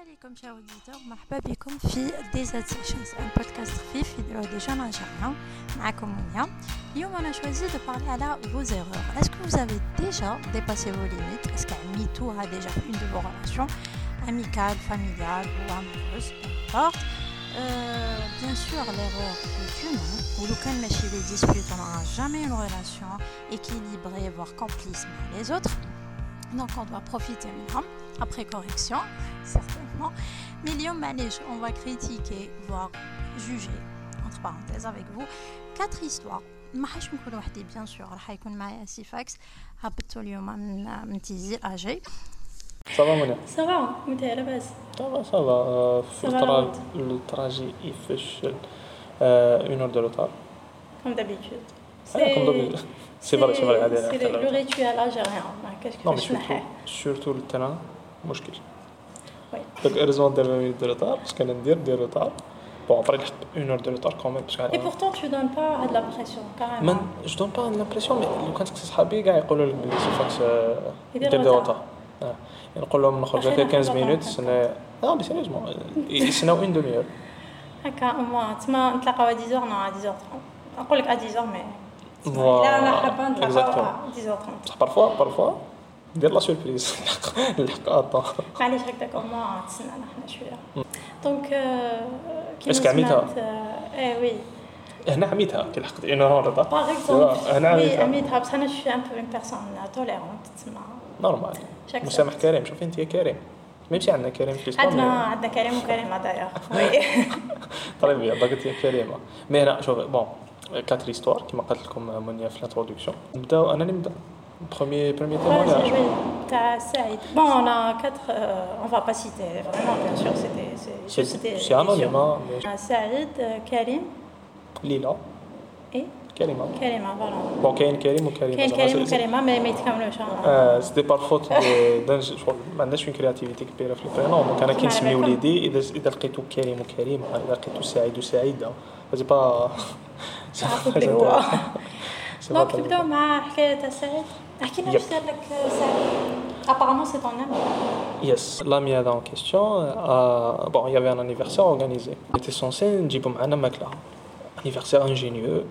عليكم شا اوديتور مرحبا بكم في ديزات سيشنز ان بودكاست خفيف يديروه دي جون الجيريان معكم منيا اليوم انا شوازي دو بارلي على فو زيرور اسكو vous avez déjà dépassé vos limites est-ce qu'Amitour a déjà fait une de vos relations amicales, familiales ou amoureuses, peu importe euh, bien sûr, l'erreur est humaine. Ou le cas de les disputes, on n'aura jamais une relation équilibrée, voire complice avec les autres. Donc, on doit profiter maintenant, après correction, certainement. Million manège, on va critiquer, voire juger, entre parenthèses, avec vous, quatre histoires. ما حاش نكون وحدي بيان سور راح يكون معايا سيفاكس هبطتو اليوم من من تيزي اجي صافا منى صافا وانت لاباس صافا صافا في الطرا التراجي يفشل اون اور دو روتار كوم دابيتود كوم دابيتود سي فري سي فري هذه سي لو ريتوال الجيريان ما كاش كيفاش نحيه سورتو التران مشكل وي دونك اريزون دير اون دو روتار باش كان ندير دير روتار Bon, après, une heure de retard quand même. Parce que, Et pourtant, tu donnes pas de la pression, carrément. Man, je donne pas l'impression, mais quand c'est صحابي كاع يقولوا لك بلي سيفاكس دير دي روتار نقول لهم نخرج هكا 15 مينوت سنة لا مي سيريوزمون يسناو اون دومي اور هكا اما تما نتلاقاو 10 نو 10 30 نقول لك 10 مي فوالا لا انا حابه نتلاقاو 10 30 بصح بارفوا بارفوا دير لا سوربريز. نلحق اطون معليش هكذاك اما تسنانا حنا شوية. دونك كي اسكو عميتها؟ اي وي. هنا عميتها كي لحقت. اون اور روتار باغ اكزومبل هنا عميتها. عميتها بصح أنا شوية ان بو اون بيرسون توليرونت تسمى. نورمال. مسامح كريم. شوفي أنت يا كريم. سي عندنا كريم في عندنا عندنا كريم وكريمة داير وي. طيب يا ضاقت يا كريمة. مي هنا شوف بون كاتر استوار كيما قلت لكم منيا في الانتروداكسيون نبداو أنا اللي نبدأ. بروميي بروميي témoignage Oui, t'as Saïd. Bon, on a quatre, euh, on va pas citer, vraiment, bien sûr, c'était. C'est c'était- c'est anonyme, hein, mais On a Saïd, euh, Karim Lila, et Karima. Karima, voilà. Bon, كاين كريم وكريمة كاين زعما كريم سي- وكريمة ما ما يتكاملوش ها. آه، سيتي بار فوت دو- دان شغل ما عندناش اون كرياتيفيتي كبيره في البرينون دونك انا كي نسمي معليكم. وليدي اذا اذا لقيتو كريم وكريمه اذا لقيتو سعيد وسعيده سي با تعرفوا بلي هو. سي با دونك نبداو مع حكاية تاع سعيد. احكي لنا يب. واش دار لك سعيد. Apparemment, c'est ton ami. Yes, l'ami en question, euh, bon, il y avait un anniversaire organisé. On était censé نجيبو معنا ماكلة. Anniversaire ingénieux.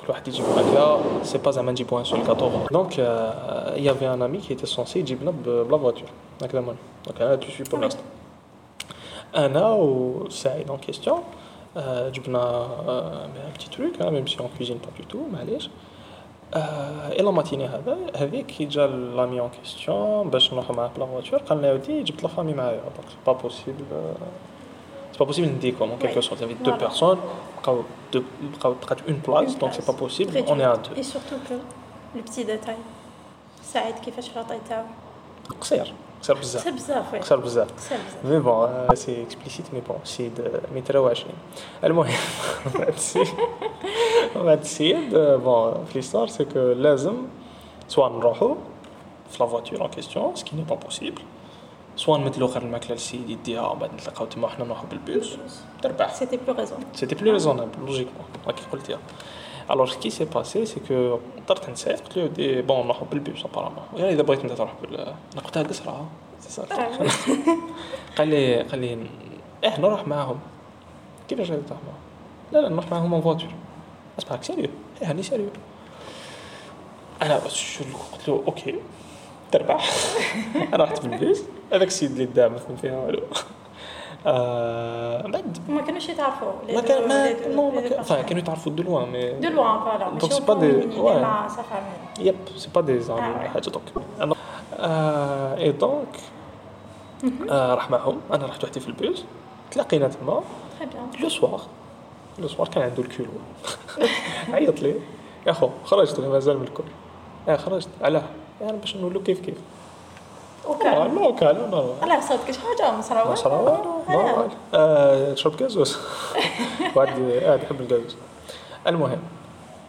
كل واحد يجيب ماكلة, c'est pas زعما نجيبو un seul gâteau. Donc, euh, il y avait un ami qui était censé يجيبنا ب- بلا voiture. هكذا من. Donc, انا tu suis pour l'instant. انا وسعيد en question, euh, جبنا euh, un petit truc, hein, même si on cuisine pas du tout, معليش. آه، إلى ماتيني هذا هذيك كي جا لامي اون كيستيون باش نروح معاه بلا فواتور قال لنا ودي جبت لا فامي معايا دونك سي با بوسيبل سي با بوسيبل نديكم اون كيلكو سورت دو. بيرسون بقاو دو بقاو بقات اون بلاص دونك سي. با بوسيبل اون اي ا. دو Et surtout que le petit détail. سعيد كيفاش. قصير قصير بزاف قصير بزاف وي. قصير بزاف قصير بزاف. مي بون سي اكسبليسيت مي بون سيد متر وعشرين المهم بعد السيد بعد السيد بون في ليستار سي كو لازم سوا نروحو في لا فواتور اون كيستيون سكي ني با بوسيبل سوا نمثلو غير الماكله للسيد يديها ومن بعد نتلاقاو تما وحنا نروحو بالبوس تربح C'était plus raison. سيتي بلو ريزونابل لوجيكمون راكي قلتيها الوغ كي سي باسي سي كو درت نسيت قلت له دي بون نروحو بالبوس ابارامون يعني اذا بغيت انت تروح بال أنا قصرها سي سا قال لي قال لي آه نروح معاهم كيفاش غادي تروح معاهم لا لا نروح معاهم اون فواتور اسمعك سيريو إيه هاني سيريو أنا بس شو قلت له أوكي تربح رحت بالبيس هذاك السيد اللي دا ما فهم فيها والو آه بعد. ما كانوش يتعرفوا. ما كان ما نو ما كان كانوا يتعرفوا دو لوان مي au des- point où il est ouais. مع sa famille. يب سي با دي آه، ouais. حاجة دونك آه اي دونك آه راح معهم. أنا رحت وحدي في البيس تلاقينا تما. لو سوار لو سوار كان عنده الكيلو. عيط لي. يا خو خرجت مازال من الكل. يا خرجت. علاه. يعني باش نولو كيف كيف. أوكي. نو كان نو الله صوتك شي حاجة؟ مصراوه مصراوة نورمال آه، تشرب كازوز واحد يحب الكازوز المهم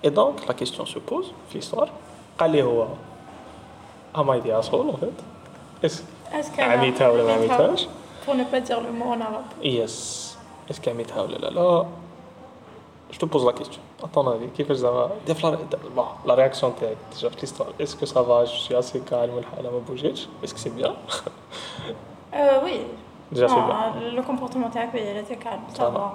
اي دونك لا كيستيون سو بوز في ليستوار قال لي هو ام اي دي اسول اون فيت اس اسكو عميتها ولا ما عميتهاش pour ne pas dire le mot en arabe. يس اسكو عميتها ولا لا لا جو تو بوز لا كيستيون اطون افي كيفاش زعما دي فلا بون لا رياكسيون تاعك ديجا في ليستوار اسكو سافا جو سي اسي كالم والحاله ما بوجيتش اسكو سي بيان euh, oui Déjà, c'est Non, bien. le comportement تاعك il était calme Ça ça va. va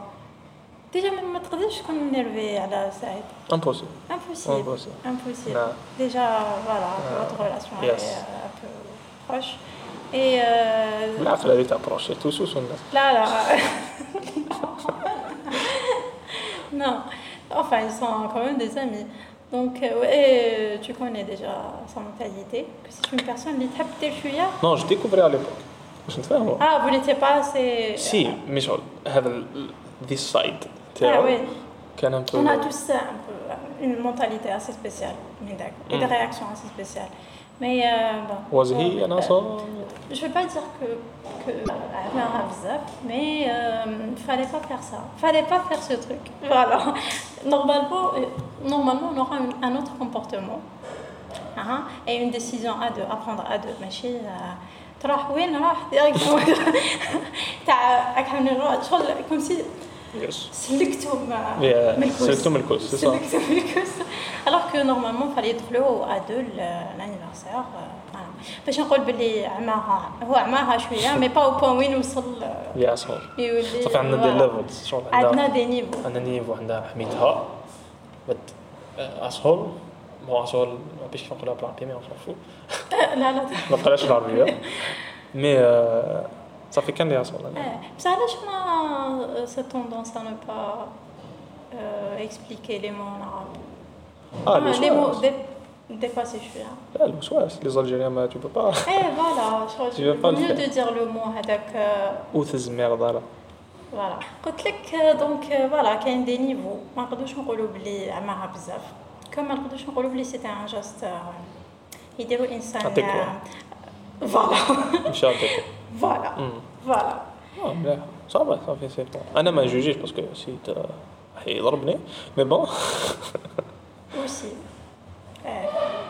déjà ما تقدرش تكون énervé على سعيد Impossible. impossible Impossible. impossible Non. déjà voilà Ah. votre relation elle Yes. est euh, un peu proche et euh, بالعقل هذه تابروشي توسوس الناس là là non Enfin, ils sont quand même des amis. Donc, euh, ouais, euh, tu connais déjà sa mentalité. Que c'est une personne qui tape des chouïa. Non, je découvrais à l'époque. Je ne sais pas. Ah, vous n'étiez pas assez. Euh, si, mais genre, this side. Ah oui. On a tous un peu une mentalité assez spéciale, et des hmm. réactions assez spéciales. Mais euh, bon. واز bon, هي euh, انا صار je vais pas dire que que elle a un bzaf, mais euh, fallait pas faire ça. Fallait pas faire ce truc. Voilà. Normalement, euh, normalement on aura un, un autre comportement. Hein, et une décision à deux, à prendre à deux. ماشي euh, تروح وين راح ديريكتومون تاع راك عامل شغل كوم سي يس سلكتهم الكوس سلكتهم الكوس. سلكتهم الكوس alors que normalement fallait يدخلوا l'anniversaire voilà. باش نقول باللي عماها هو عماها شوية مي با أو بوان وين وصل يا يولي صافي عندنا دي. ليفلز شغل عندنا عندنا دي نيفو عندنا نيفو عندها حميتها اسهل بون اسهل ما باش نقولها بالعربيه مي اون لا لا ما بقاش بالعربيه مي آه، صافي كان لي اسهل آه، بس علاش ما سي توندونس à ne pas euh, expliquer les mots en arabe اه les لي mots mots dé- dépassés شويه لا الوسواس لي زالجيريان ما تو با ايه فوالا Tu veux pas le mieux faire. de dire le mot هذاك آه، اوثز ميرد فوالا قلت لك دونك فوالا كاين دي نيفو ما نقدروش نقولوا بلي عماها بزاف كما ما نقدروش نقولوا بلي سيتي ان جاست يديروا الانسان عطيك فوالا فوالا Voilà. صافي صافي ça va, ça fait c'est bon. Anna m'a jugé parce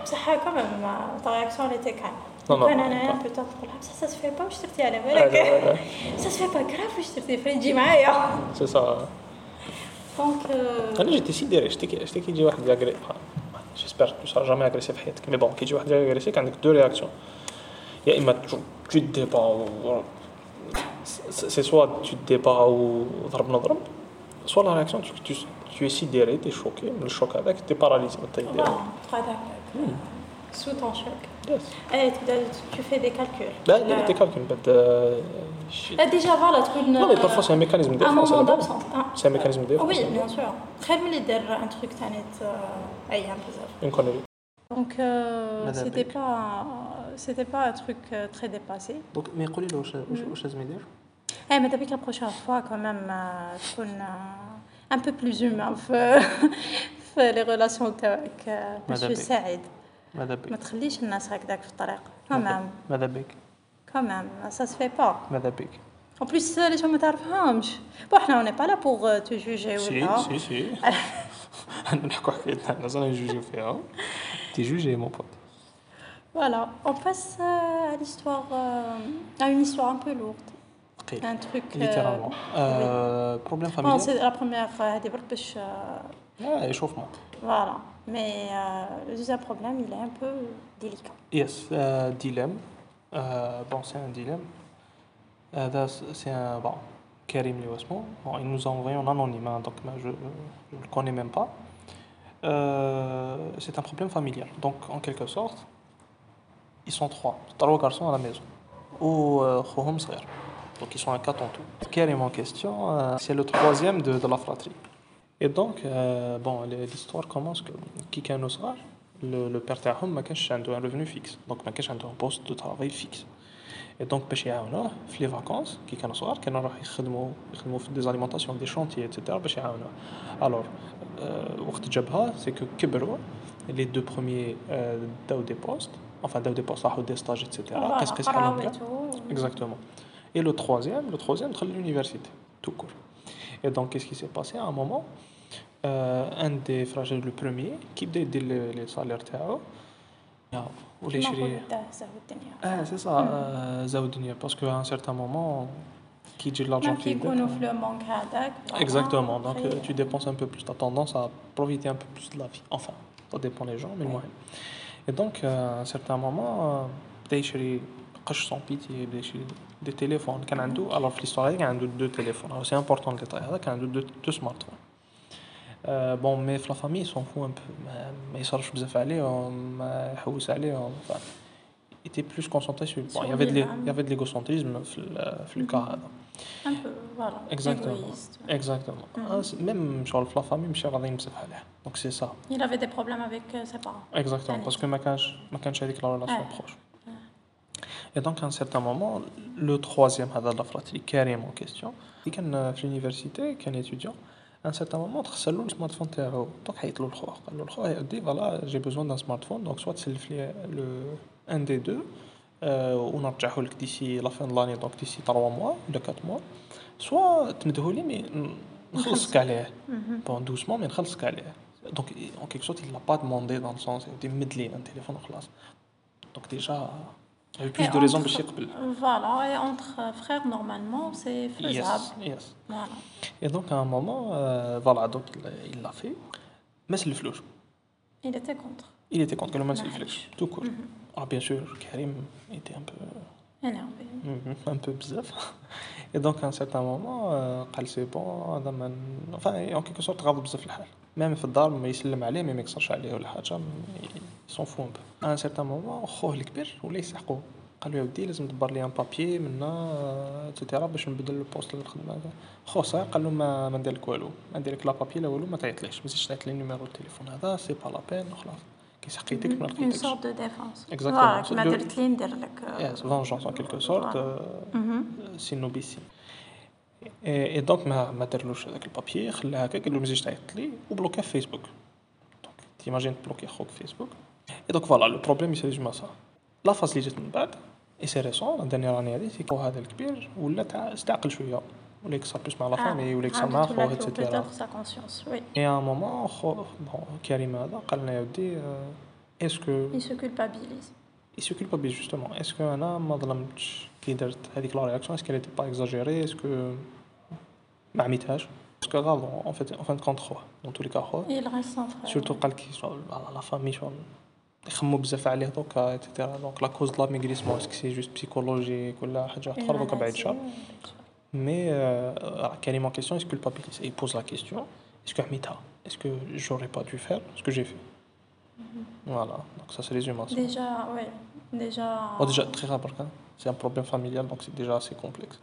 بصح هكا ما رياكسيون اللي تي كان كان أنا بوتيت نقول بصح سا سفي با واش درتي على بالك سا سفي با كراف واش درتي فرينجي معايا سي سا دونك أنا جيت سيديري شتي شتي كي يجي واحد لاغري جيسبر تو سا جامي اغريسيف في حياتك مي بون كي يجي واحد لاغريسيف عندك دو رياكسيون يا اما تو تو ديبا سي سوا تو ديبا و ضرب نضرب سوا لا رياكسيون تو تو سيديري تي شوكي من الشوك هذاك تي باراليزي ما فوالا تقدر تبقى هكاك سو تون شوك يس ايه تبدا tu fais des calculs لا لا تي كالكول بعد لا ديجا فوالا تكون Non, mais parfois c'est un mécanisme de un défense. moment là-bas. d'absence C'est un mécanisme de défense. oui bien sûr خير ملي دير ان تروك ثاني ت- ايام بزاف Une connerie. Donc euh, Madame c'était Beck. pas c'était pas un truc euh, très dépassé. دونك مي قولي له واش واش واش لازم يدير Eh mais depuis que la prochaine fois quand même euh, تكون euh, un peu plus humain في في les relations تاعك ماذا monsieur بك؟ سعيد ماذا ما بك تخليش الناس هكذاك في الطريق quand même ماذا بك quand même ça se fait pas. ماذا بك En plus les gens ما تعرفهمش. Bon احنا on n'est pas là pour euh, te juger Si, ولا si, si. انا نحكوا حكايتنا الناس انا نجوجيو فيها تي جوجي مون بوت Voilà, on passe à l'histoire, euh, à une histoire un peu lourde. Un truc. Euh, Littéralement. Euh, problème familial. C'est la première débarque parce Ah, échauffement. Voilà. Mais le deuxième problème, il est un peu délicat. Yes, euh, dilemme. bon, c'est un dilemme. c'est un. Bon, Karim Liwasmo. Bon, il nous a envoyé en anonymat, donc je ne le connais même pas. c'est un problème familial. Donc, en quelque sorte, ils sont trois trois garçons à la maison ou euh, خوهم صغير donc ils sont à quatre en tout Karim en question euh, c'est le troisième de, de la fratrie et donc euh, bon l'histoire commence que كي كانوا صغار le, le père تاعهم ما كانش عنده un revenu fixe donc ما كانش عنده un poste de travail fixe et donc باش يعاونوه في لي فاكونس كي كانوا صغار كانوا راح يخدموا يخدموا في دي زاليمونطاسيون دي شونتي اتسيتيرا باش يعاونوه الور وقت جابها سي كو كبروا لي دو بروميي داو دي بوست enfin داو دي بوست راحوا دي ستاج اتسيتيرا قيس قيس حالهم كاع Exactement. Et le troisième, le troisième, c'est l'université, tout court. Et donc, qu'est-ce qui s'est passé à un moment euh, Un des frères, le premier, qui بدأ يدير les, les salaires تاعو ولا يشري اه سي سا زاو الدنيا باسكو à un certain moment كي يجي l'argent Même في qui يدك يكونوا في le manque هذاك. Exactement, donc après- euh, tu dépenses un peu plus, tu as tendance à profiter un peu plus de la vie. Enfin, ça dépend des gens, mais moi. Et donc, euh, à un certain moment, euh, بدا يشري لقاش سون بيتي دي شي دي تيليفون كان عنده الوغ في ليستوار هذه كان عنده دو تيليفون سي امبورطون الديتاي هذا كان عنده دو, دو سمارت فون بون مي في لا فامي سون فو ان بو ما يصرفش بزاف عليهم ما يحوس عليهم était plus concentré sur. Bon, il y avait de il y avait de l'égocentrisme dans le cas هذا. Un peu, voilà. Exactement. Égoïste. Exactement. Mm-hmm. Ah, même sur la famille, je suis Donc c'est ça. Il avait des problèmes avec euh, ses parents. Exactement, parce que ma cage, ma cage avec la relation proche. Et donc, à un certain moment, le troisième de la fratrie, Karim en question, il euh, est à l'université, il est étudiant. À un certain moment, il a le smartphone. Donc, il a dit voilà, j'ai besoin d'un smartphone. Donc, soit c'est le, un des deux. ونرجعه لك ديسي لا فين لاني دونك ديسي 3 موا ولا 4 موا سوا تمده لي مي نخلصك عليه بون دوسمون مي نخلصك عليه دونك اون كيك سورت il l'a pas demandé dans le sens يا ودي مد لي ان تليفون وخلاص دونك ديجا il y avait plus Et de raisons entre- باش يقبل Voilà, et entre euh, frères, normalement, c'est faisable. Yes, yes. Voilà. Et donc à un moment, euh, voilà, donc il il l'a fait. Mais c'est le flou. Il était contre. Il était contre le match Nice. tout court. Bien sûr, Karim était un peu, Énervé. Mhm, un peu bzaf. Et donc à un certain moment, قال c'est bon, هذا enfin en quelque sorte غاضب بزاف الحال. Même في الدار ما يسلم عليه ما يكسرش عليه ولا حاجة s'en fout un peu. À un certain moment خوه الكبير ولا يسحقوه. قال له يا ودي لازم تدبر لي ان بابي منا اتسيتيرا باش نبدل البوست اللي نخدم هذا خو صغير قال له ما ما ندير لك والو ما ندير لك لا بابي لا والو ما تعيطليش ما تزيدش تعيط لي نيميرو التليفون هذا سي با لا بين وخلاص كيسحق يديك ما Une لقيتكش sorte de défense. Exactement. Voilà, qui m'a De- dit de dire que. Yes, vengeance en quelque sorte, Voilà. euh, Mhm. سينو بيسي اي اي دونك ما ما دارلوش هذاك البابي خلاه هكا قال له ما تزيدش تعيط لي وبلوكاه في فيسبوك دونك تيماجين تبلوكي خوك في فيسبوك اي دونك فوالا لو بروبليم يسالي جوما سا لا فاز اللي جات من بعد اي سي ريسون لا دانيير اني هادي سي هذا الكبير ولا تع- استعقل شويه ولا يكسر بلوس مع لا فامي ولا يكسر مع خوه اتسيتيرا Peut-être sa conscience, oui. اي ان مومون خو بون كريم هذا قال لنا يا ودي اسكو Il se culpabilise. il se culpabilise justement est-ce que انا ما ظلمتش كي درت هذيك لا رياكسيون est-ce qu'elle était pas exagérée est-ce que ما عميتهاش parce que غلط en fait en fin de compte خوه dans tous les cas خوه Il reste son frère. surtout قال كي شغل على لا فامي شغل يخمو بزاف عليه دوكا اتسيتيرا دونك لا كوز دو لا ميغريسمون اسكو سي جوست بسيكولوجيك ولا حاجه Une اخرى دوكا بعيد maladie, شر oui. mais euh, Karim en question, est-ce que le papilliste Il pose la question? Est-ce que Hamita, est-ce que j'aurais pas dû faire ce que j'ai fait? Mhm. Voilà, donc ça se résume à ça. Déjà, oui. Déjà. Oh, déjà, très rapide, hein. c'est un problème familial, donc c'est déjà assez complexe.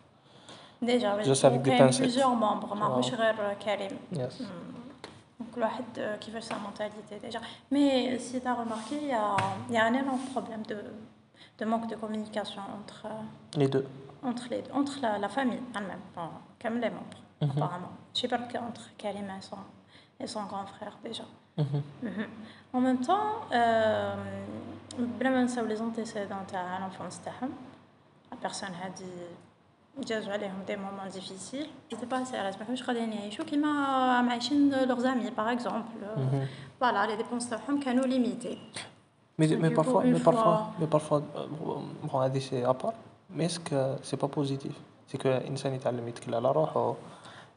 Déjà, oui. Déjà, c'est avec des pincettes. plusieurs membres, ma ah. Euh, Karim. Hmm. Donc, le euh, qui veut sa mentalité déjà. Mais si tu as remarqué, il y a, y a un énorme problème de, de manque de communication entre. Euh, les deux entre, les, entre la, la famille elle-même, enfin, comme les membres, apparemment. Je sais pas entre Karim et son, et son grand frère déjà. Mhm. En même temps, euh, بلا ما نساو لي زونتيسيدون تاع لونفونس تاعهم la personne هادي جازوا عليهم دي مومون ديفيسيل سيتي با سيريس ما كانوش قادرين يعيشوا كيما راهم عايشين لوغ زامي باغ اكزومبل فوالا لي ديبونس تاعهم كانوا ليميتي Mais, Du mais, coup, parfois, une mais, fois- parfois, mais parfois, Mais est-ce que c'est pas positif C'est que الإنسان يتعلم يتكل على روحه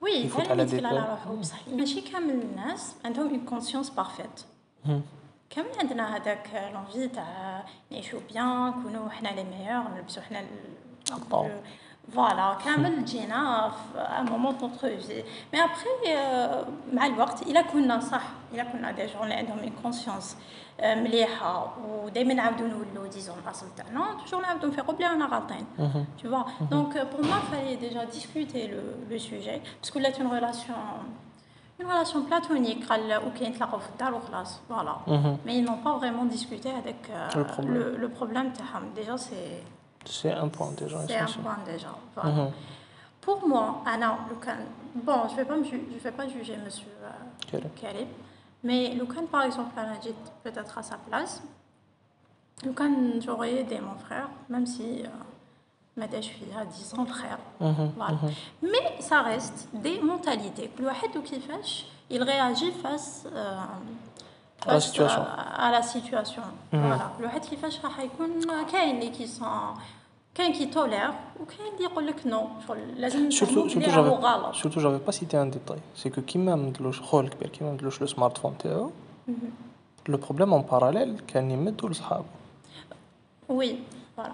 وي على يتكل على. روحه بصح ماشي كامل الناس عندهم اون كونسيونس بارفيت. كامل عندنا هذاك لونفي تاع نعيشو بيان نكونو حنا لي ميور نلبسو حنا الطون. فوالا كامل جينا في ان مومون دونتر في مي ابخي مع الوقت الا كنا صح الا كنا دي جون اللي عندهم اون كونسيونس مليحه ودائما نعاودو نولو ديزون الاصل تاعنا توجور نعاودو نفيقو بلي رانا غالطين Tu vois Donc, euh, pour moi, il fallait déjà discuter le, le sujet. Parce que là, c'est une relation, une relation platonique. قال اوكي نتلاقوا في الدار وخلاص voilà Mhm. mais ils n'ont pas vraiment discuté avec euh, Le problème. le, le problème تاعهم déjà c'est c'est un point déjà. C'est un point déjà. Voilà. Mm -hmm. Pour moi, ah alors, bon, je ne vais, pas vais pas juger M. Euh, Karim, mais Lucan, par exemple, a dit peut-être à sa place. Lucan, j'aurais aidé mon frère, même si euh, je suis à 10 ans, frère. Mm-hmm, voilà. Mm-hmm. Mais ça reste des mentalités. Le qui fait, il réagit face. Euh, À la face situation. à, à la situation. Voilà. كل واحد كيفاش راح يكون كاين اللي كيسون كاين كي تولير وكاين اللي يقول لك نو شغل لازم Surtout, نفهمو surtout, بلي راهو j'avais, غلط. surtout, j'avais pas cité un détail. C'est que كيما مدلوش خوه الكبير كيما مدلوش لو سمارت فون تاعو لو بروبليم اون باراليل كان يمدو لصحابو وي فوالا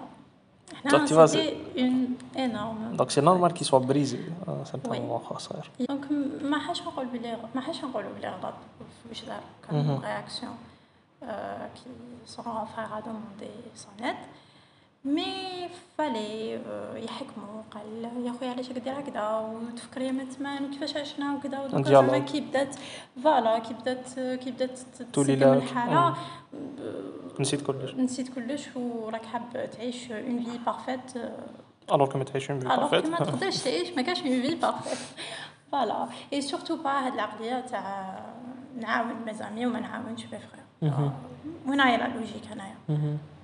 C'était une énorme. Donc c'est normal qu'il soit brisé à un certain Oui. moment صغير. دونك ما حاش نقول بلي ما حاش نقولوا بلي غلط واش دار كان. رياكسيون كي سون فراغ ا دوموندي سون ايد مي فالي يحكموا قال يا خويا علاش دير هكذا؟ وتفكري من تمان وكيفاش عشنا؟ وكذا. ودوكا. زعما كي بدات فوالا كي بدات كي بدات تولي الحالة. نسيت كلش. نسيت كلش وراك حاب تعيش اون في بارفيت الوغ كو ما تعيشين بي الوغ بارفيت ما تقدرش تعيش ما كاش اون في بارفيت فوالا. اي سورتو با هاد العقلية تاع نعاون مزامي وما نعاونش مي فخير وين هي لا لوجيك هنايا.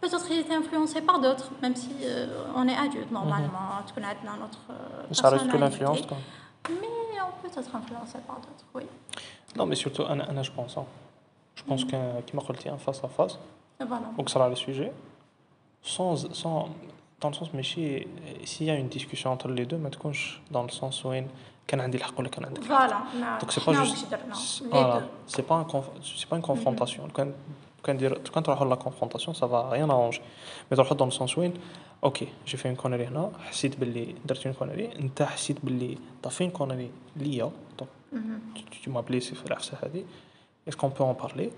peut-être il était influencé par d'autres, même si euh, on est adulte normalement, tu connais notre euh, ça reste que l'influence personnalité. quoi. Mais on peut être influencé par d'autres, oui. Non, mais surtout, Anna, Anna, je pense. hein. Je pense qu'un qui m'a قلتي un face à face, Et voilà. ou que ça le sujet, sans, sans, dans le sens, mais si- s'il y a une discussion entre les deux, ما تكونش dans le sens où كان عندي الحق ولا كان عندك الحق. Voilà. ما- Donc c'est pas حنا juste, واش درنا c'est- les voilà, deux. quand tu as la confrontation, ça va rien arranger. Mais tu dans le sens où, ok, j'ai fait une connerie là, j'ai fait une connerie, mhm. tu as fait une connerie tu est-ce qu'on peut en parler?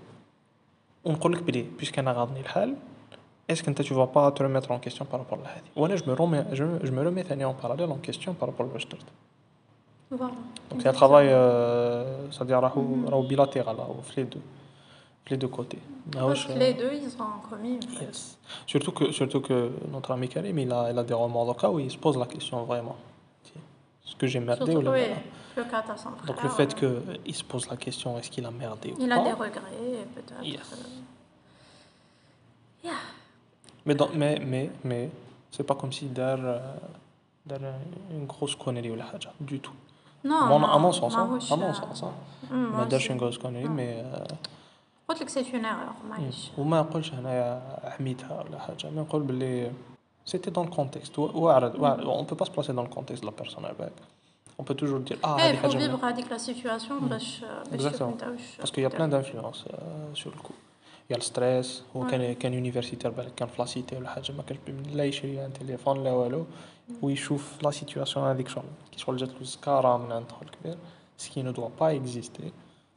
On que puisqu'on a gardé le hal, est-ce que tu ne vas pas te remettre en question par rapport à ça Ou je me remets, en parallèle en question par rapport à c'est un travail, euh, mhm. bilatéral les deux côtés. Ah, les deux, ils ont commis. En fait. yes. Surtout, que, surtout que notre ami Karim, il a, il a des romans d'Oka où il se pose la question vraiment. Est-ce que j'ai merdé surtout, ou oui, le cas Donc le fait ouais. qu'il se pose la question, est-ce qu'il a merdé il ou pas Il a des regrets, peut-être. Yes. Euh... Yeah. Mais, dans, mais, mais, mais, c'est pas comme si Dar, euh, dar euh, une grosse connerie ou la haja, du tout. Non, non, à mon sens, hein, à mon hein. sens. Hein. Mais Dar, une grosse connerie, non. mais. Euh, قلت لك سيت اون ايغور معليش. وما نقولش هنايا حميتها ولا حاجة. أنا نقول باللي سيتي دون الكونتكست واعرض اون بو با سبلاسي دون الكونتكست لا بيرسون باك اون بو توجور دير آه هذه حاجة فيفغ هذيك لا سيتياسيون باش باش باسكو يا بلان دانفلونس سور الكو يا الستريس هو كان كان يونيفرسيتير بالك كان في لاسيتي ولا حاجة ما كانش لا يشري ان تيليفون لا والو ويشوف لا سيتياسيون هذيك شغل كي شغل جات له سكاره من عند خويا الكبير سكي نو دوا با اكزيستي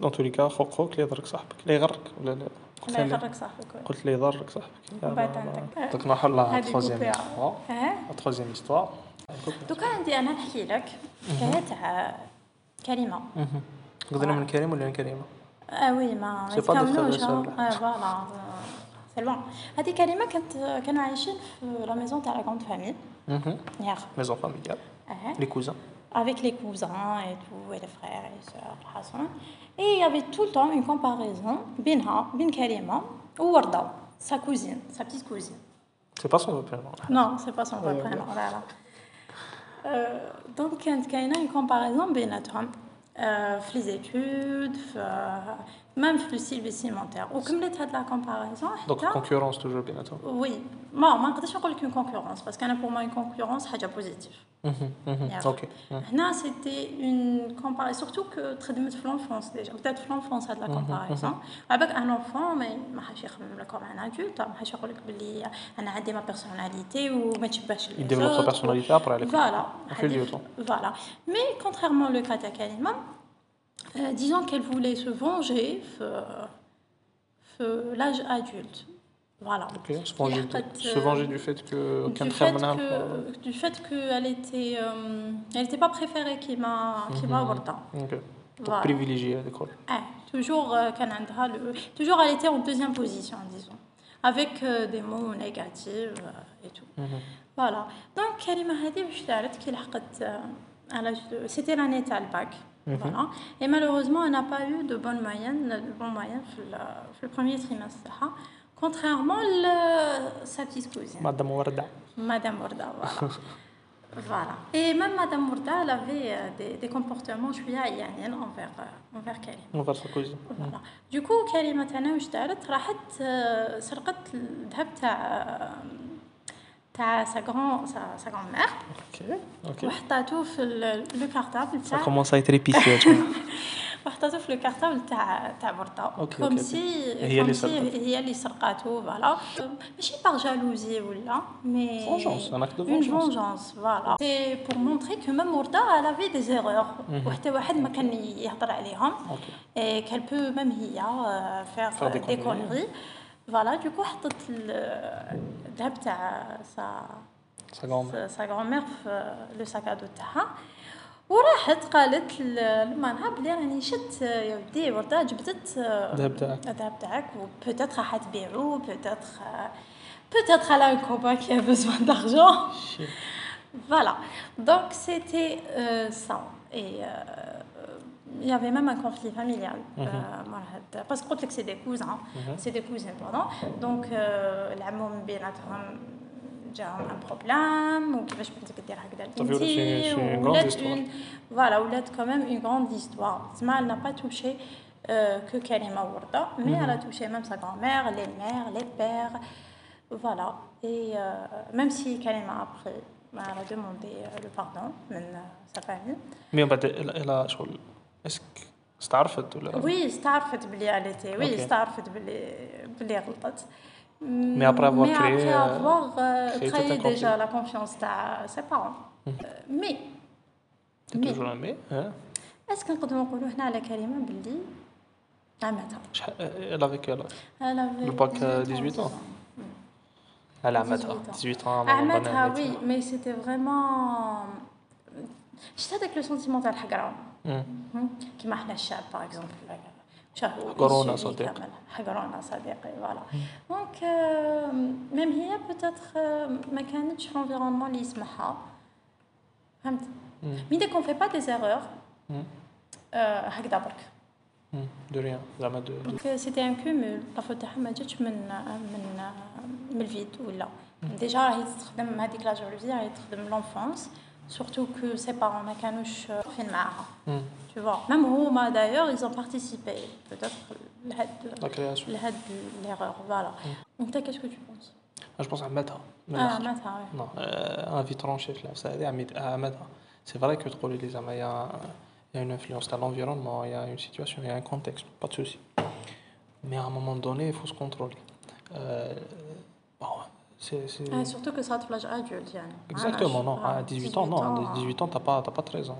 دون تو لي كا خوك خوك اللي يضرك صاحبك. اللي يغرك ولا لا؟ قلت لي- يخرج صاحبك. قلت لي يضرك صاحبك. بعد عندك. نروحو لا. هيستوار تروزيام هيستوار دوكا عندي أنا نحكي لك. حكايه تاع كلمه قضينا من كريم ولا من كريمه آه وي ما نتكملوش sœurs, آه. فوالا. سي لوان هذه كلمه كانت كانوا عايشين في لا ميزون تاع لا كروند فامي ميزون فاميليال لي كوزان avec les cousins et tout, et les frères et sœurs, Et il y avait tout le temps une comparaison, Binha, Bin Karima, ou Warda, sa cousine, sa petite cousine. C'est pas son vrai prénom. Non, c'est pas son vrai prénom. Là. Euh, donc, il y a une comparaison, Binatron, euh, les études, euh, même في le style vestimentaire. وكملت هاد la comparaison دونك حتى كونكورونس توجور بيناتهم oui ما ما نقدرش نقول لك une concurrence parce qu'انا pour moi une concurrence حاجه positive ياخ. اوكي هنا سيتي اون كومباري سورتو كو تخدمت في لونفونس ديجا بدات في لونفونس هاد لا كومباريزون على بالك ان انفون ما ما حاش يخمم لك ان ادولت ما حاش يقول لك بلي انا عندي ما بيرسوناليتي وما تشبهش Il développe sa personnalité après avec Voilà. au fil du temps. Voilà. Mais euh, disons qu'elle voulait se venger l'âge adulte. Voilà. Okay, se, venger, fait, se, venger, euh, du fait que qu'un que, du fait qu'elle était euh, elle n'était pas préférée qui m'a qui m'a mhm. voilà. privilégiée d'accord. Eh, toujours euh, le, toujours elle était en deuxième position disons avec euh, des mots négatifs euh, et tout. Mm -hmm. Voilà. Donc Karima Hadi, je t'arrête qu'il a c'était l'année de bac. l'année تاع الباك voilà et malheureusement elle n'a pas eu de bonne moyenne de bonne moyenne في ال- في le premier trimestre تاعها contrairement à sa petite cousine مادام وردة. Madame Bourda, voilà. voilà. Et même Madame Bourda, elle avait euh, des, des comportements شوية عيانين envers euh, envers Karim. On va se causer. Voilà. Du coup كريمة تاعنا واش دارت راحت آه، سرقت الذهب تاع تاع sa grand sa, sa grand-mère Ok. Ok. وحطاتو في لو كارتابل Ça تاع commence à être épicé. tu vois. وحطاتو في لو كارتابل تاع تاع بردا أوكي، كوم أوكي، سي هي اللي كوم سي سرقت. هي اللي سرقاتو فوالا ماشي باغ جالوزي ولا مي Vengeance, un acte de Une vengeance. vengeance, voilà. C'est pour montrer que même Mourda, elle avait des erreurs. وحتى واحد ما كان يهضر عليهم. Ok. Et qu'elle peut même هي euh, faire, Faire فوالا دوكو حطت الذهب تاع سا سا غومير في لو ساكادو تاعها. وراحت قالت لمانها بلي راني شت يا ودي وردا جبدت الذهب تاعك. الذهب تاعك وبوتيتر راح تبيعو بوتيتر بوتيتر على ان كوبا كي ا بوزوان دارجون فوالا دونك سيتي سا اي il y avait même un conflit familial euh, voilà. parce que c'est des cousins c'est des cousins pardon donc euh, العموم بيناتهم جاهم ان بروبليم وكيفاش بنتك دير هكذا Ça fait aussi- c'est une grande ولات histoire. une voilà ولات quand même une grande histoire تسمى elle n'a pas touché euh, que Karima Warda mais elle a touché même sa grand-mère les mères les pères voilà et euh, même si Karima après bah, elle a demandé euh, le pardon من euh, sa famille Mais on va dire, elle elle a شغل اسك استعرفت ولا؟ وي استعرفت بلي عليتي وي استعرفت بلي بلي غلطت. مي ابري افوار كري مي افوار كري ديجا لا كونفيونس تاع سي بارون مي توجور مي اسك نقدروا نقولوا هنا على كلمه بلي عمتها شحال لا فيك لا الباك 18 ans. elle 18 وي مي سيتي فريمون شفت هذاك لو سونتيمون تاع الحقران كيما حنا الشعب باغ اكزومبل حقرونا صديقي. حقرونا صديقي فوالا دونك ميم هي بوتيتر ما كانتش في انفيرونمون اللي يسمحها فهمت مي ديك اون في با دي زيرور هكذا برك de rien زعما de- دونك سيتي ان كومول لا فوت تاعها ما جاتش من من من الفيد ولا ديجا راهي تخدم هذيك لا جالوزي راهي تخدم لونفونس سورتو كو سي بارون ما كانوش واقفين معاها Hmm. tu vois même هما d'ailleurs ils ont participé peut-être لهاد la création لهاد l'erreur voilà انت qu'est-ce que tu penses je pense عمتها من اه الآخر. معناتها وي Non, euh, un vite tranché في العفسة هذه عميد عمتها C'est vrai que تقولي لي زعما il y a il y a une influence de l'environnement, il y a une situation, il y a un contexte, pas de souci. Mais à un moment donné, il faut se contrôler. Euh, bon, ah, surtout que ça te l'âge adulte. Ah, Exactement, non. À ah, 18 ans, non. À 18 ans, tu ah. n'as pas, pas 13 ans.